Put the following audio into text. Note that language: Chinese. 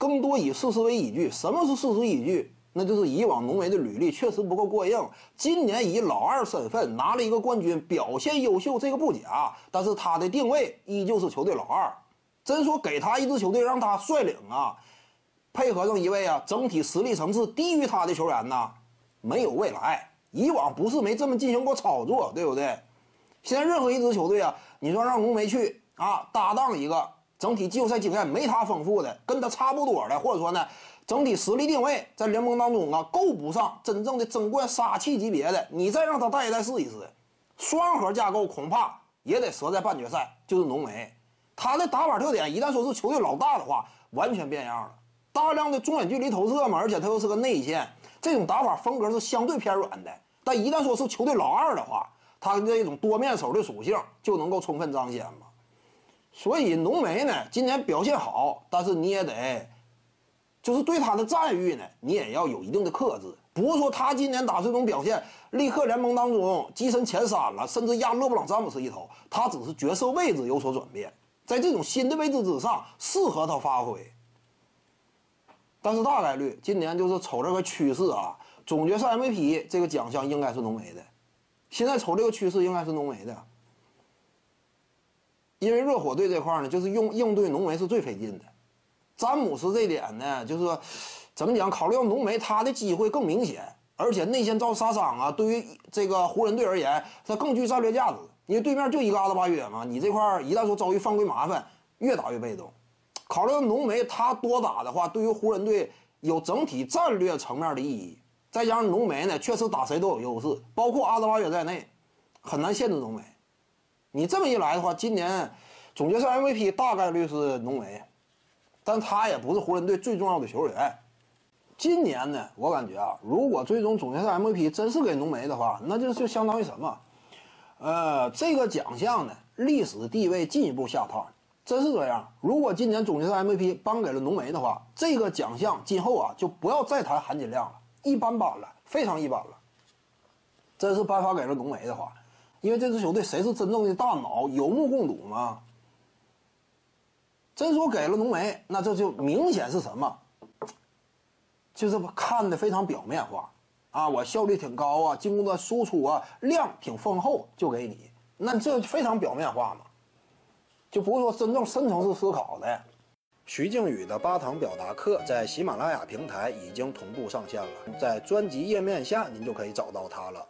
更多以事实为依据。什么是事实依据？那就是以往浓眉的履历确实不够过硬。今年以老二身份拿了一个冠军，表现优秀，这个不假。但是他的定位依旧是球队老二。真说给他一支球队让他率领啊，配合上一位啊整体实力层次低于他的球员呢，没有未来。以往不是没这么进行过操作，对不对？现在任何一支球队啊，你说让浓眉去啊搭档一个整体季后赛经验没他丰富的，跟他差不多的，或者说呢整体实力定位在联盟当中啊够不上真正的争冠杀气级别的，你再让他带一带试一试，双核架构恐怕也得折在半决赛。就是浓眉，他的打法特点一旦说是球队老大的话，完全变样了。大量的中远距离投射嘛，而且他又是个内线，这种打法风格是相对偏软的。但一旦说是球队老二的话，他这种多面手的属性就能够充分彰显嘛。所以浓眉呢，今年表现好，但是你也得，就是对他的赞誉呢，你也要有一定的克制。不是说他今年打这种表现，立刻联盟当中跻身前三了，甚至压勒布朗詹姆斯一头。他只是角色位置有所转变，在这种新的位置之上，适合他发挥。但是大概率今年就是瞅这个趋势啊，总决赛 MVP 这个奖项应该是浓眉的。现在瞅这个趋势，应该是浓眉的，因为热火队这块呢，就是用应对浓眉是最费劲的。詹姆斯这点呢，就是怎么讲？考虑到浓眉他的机会更明显，而且内线遭杀伤啊，对于这个湖人队而言，他更具战略价值。因为对面就一个阿德巴约嘛，你这块一旦说遭遇犯规麻烦，越打越被动。考虑到浓眉他多打的话，对于湖人队有整体战略层面的意义。再加上浓眉呢，确实打谁都有优势，包括阿德巴约在内，很难限制浓眉。你这么一来的话，今年总决赛 MVP 大概率是浓眉，但他也不是湖人队最重要的球员。今年呢，我感觉啊，如果最终总决赛 MVP 真是给浓眉的话，那就就相当于什么？呃，这个奖项呢，历史地位进一步下探。真是这样，如果今年总决赛 MVP 颁给了浓眉的话，这个奖项今后啊就不要再谈含金量了。一般般了，非常一般了。真是颁发给了浓眉的话，因为这支球队谁是真正的大脑，有目共睹嘛。真说给了浓眉，那这就明显是什么？就是看的非常表面化啊，我效率挺高啊，进攻端输出啊量挺丰厚，就给你，那这非常表面化嘛，就不是说真正深层次思考的。徐静宇的八堂表达课在喜马拉雅平台已经同步上线了，在专辑页面下您就可以找到它了。